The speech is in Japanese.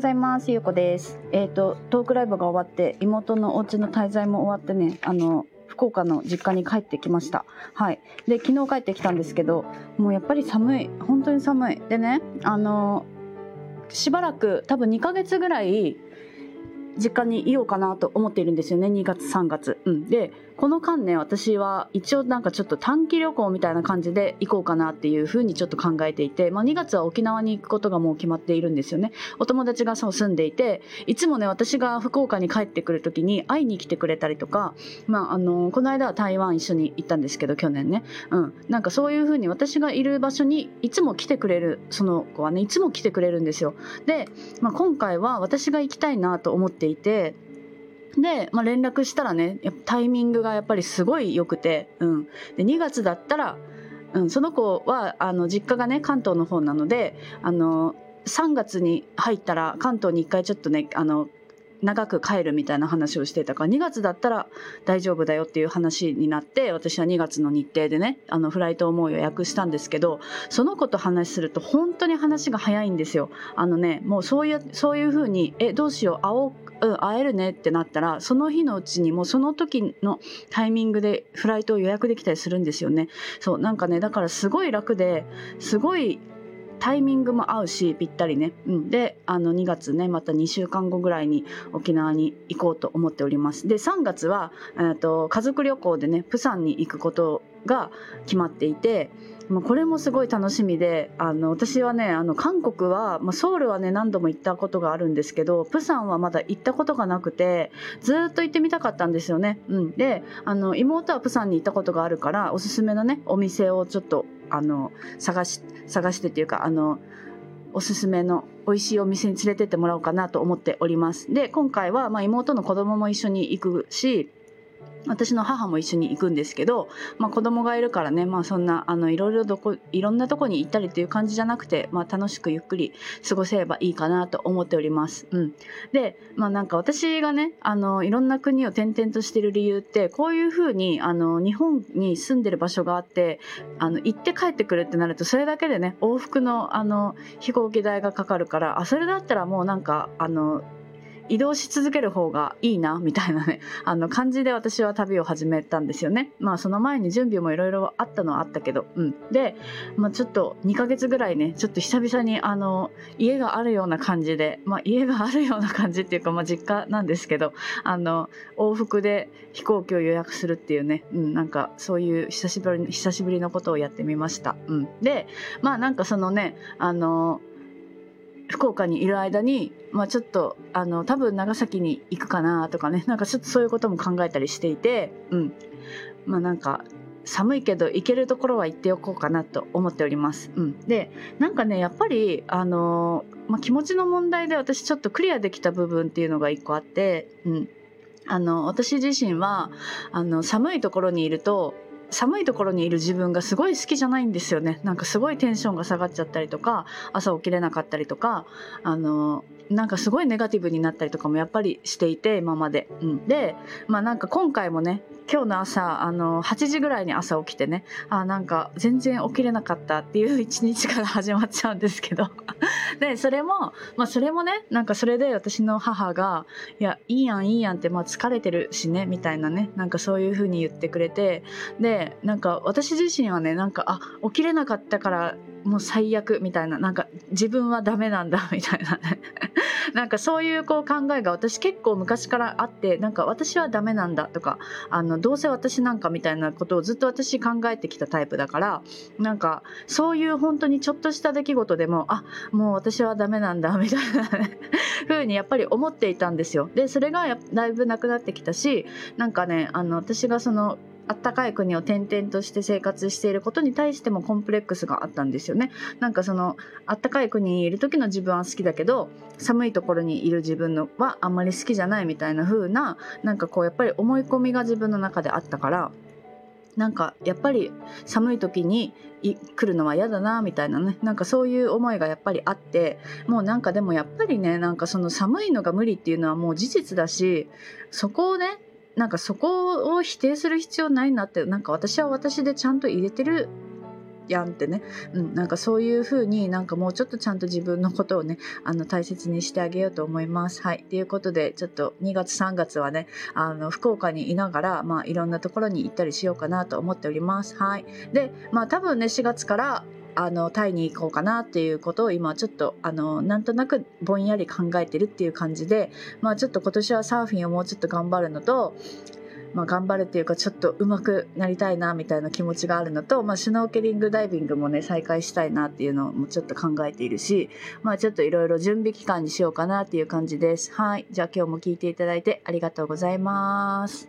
ございます。ゆうこです。えっ、ー、と、トークライブが終わって、妹のお家の滞在も終わってね、あの、福岡の実家に帰ってきました。はい。で、昨日帰ってきたんですけど、もうやっぱり寒い。本当に寒い。でね、あの、しばらく、多分2ヶ月ぐらい、実家にいようかなと思っているんですよね2月3月、うん、でこの間ね私は一応なんかちょっと短期旅行みたいな感じで行こうかなっていうふうにちょっと考えていて、まあ、2月は沖縄に行くことがもう決まっているんですよね。お友達がそう住んでいていつもね私が福岡に帰ってくる時に会いに来てくれたりとか、まあ、あのこの間は台湾一緒に行ったんですけど去年ね、うん、なんかそういうふうに私がいる場所にいつも来てくれるその子はねいつも来てくれるんですよ。で、まあ、今回は私が行きたいなと思っていてで、まあ、連絡したらねタイミングがやっぱりすごい良くて、うん、で2月だったら、うん、その子はあの実家がね関東の方なのであの3月に入ったら関東に1回ちょっとねあの長く帰るみたいな話をしてたから2月だったら大丈夫だよっていう話になって私は2月の日程でねあのフライトをもう予約したんですけどその子と話すると本当に話が早いんですよ。あのねもうそういうそういう風にえどうしよう会おううん、会えるねってなったらその日のうちにもうその時のタイミングでフライトを予約できたりするんですよねそうなんかねだからすごい楽ですごいタイミングも合うしぴったりね、うん、であの2月ねまた2週間後ぐらいに沖縄に行こうと思っております。で3月は、えーと、家族旅行でねプサンに行くことが決まっていてまあ、これもすごい楽しみであの私はねあの韓国は、まあ、ソウルはね何度も行ったことがあるんですけどプサンはまだ行ったことがなくてずっと行ってみたかったんですよね。うん、であの妹はプサンに行ったことがあるからおすすめのねお店をちょっとあの探し探してっていうかあのおすすめの美味しいお店に連れてってもらおうかなと思っております。で今回はまあ妹の子供も一緒に行くし私の母も一緒に行くんですけど、まあ、子供がいるからね、まあ、そんなあのいろいろどこいろんなとこに行ったりっていう感じじゃなくて、まあ、楽しくゆっくり過ごせればいいかなと思っております。うん、で、まあ、なんか私がねあのいろんな国を転々としてる理由ってこういうふうにあの日本に住んでる場所があってあの行って帰ってくるってなるとそれだけでね往復のあの飛行機代がかかるからあそれだったらもうなんかあの移動し続ける方がいいなみたいなね あの感じで私は旅を始めたんですよね。まあその前に準備もいろいろあったのはあったけどうん。で、まあ、ちょっと2ヶ月ぐらいねちょっと久々にあの家があるような感じでまあ家があるような感じっていうかまあ実家なんですけどあの往復で飛行機を予約するっていうね、うん、なんかそういう久しぶり久しぶりのことをやってみました、うん、でまあなんかそのねあの福岡にいる間に、まあ、ちょっとあの多分長崎に行くかなとかね なんかちょっとそういうことも考えたりしていて、うん。まあ、なんか寒いけど行けるところは行っておこうかなと思っております。うん、でなんかねやっぱりあの、まあ、気持ちの問題で私ちょっとクリアできた部分っていうのが一個あって、うん、あの私自身はあの寒いところにいると寒いところにいる自分がすごい好きじゃないんですよね。なんかすごいテンションが下がっちゃったりとか朝起きれなかったりとかあのなんかすごいネガティブになったりとかもやっぱりしていて今まで、うん、でまあなんか今回もね今日の朝あの8時ぐらいに朝起きてねあなんか全然起きれなかったっていう一日から始まっちゃうんですけど。でそれもまあそれもねなんかそれで私の母が「いやいいやんいいやん」ってまあ疲れてるしねみたいなねなんかそういう風に言ってくれてでなんか私自身はねなんかあ起きれなかったからもう最悪みたいななんか自分はダメなんだ みたいなね なんかそういうこう考えが私結構昔からあってなんか私はダメなんだとかあのどうせ私なんかみたいなことをずっと私考えてきたタイプだからなんかそういう本当にちょっとした出来事でもあもう私はダメなんだみたいな 風にやっぱり思っていたんですよ。でそれがだいぶなくなってきたしなんかねあの私がそのあったかい国を転々として生活していることに対してもコンプレックスがあったんですよね。なんかそのあったかい国にいる時の自分は好きだけど寒いところにいる自分のはあんまり好きじゃないみたいな風ななんかこうやっぱり思い込みが自分の中であったからなんかやっぱり寒い時に来るのは嫌だなみたいなねなんかそういう思いがやっぱりあってもうなんかでもやっぱりねなんかその寒いのが無理っていうのはもう事実だしそこをねなんかそこを否定する必要ないなってなんか私は私でちゃんと入れてるやんってね、うん、なんかそういう風になんかもうちょっとちゃんと自分のことをねあの大切にしてあげようと思います。はいということでちょっと2月3月はねあの福岡にいながら、まあ、いろんなところに行ったりしようかなと思っております。はいでまあ多分ね4月からあのタイに行こうかなっていうことを今ちょっとあのなんとなくぼんやり考えてるっていう感じで、まあ、ちょっと今年はサーフィンをもうちょっと頑張るのと、まあ、頑張るっていうかちょっと上手くなりたいなみたいな気持ちがあるのと、まあ、シュノーケリングダイビングもね再開したいなっていうのもちょっと考えているし、まあ、ちょっといろいろ準備期間にしようかなっていう感じです。はい。じゃあ今日も聞いていただいてありがとうございます。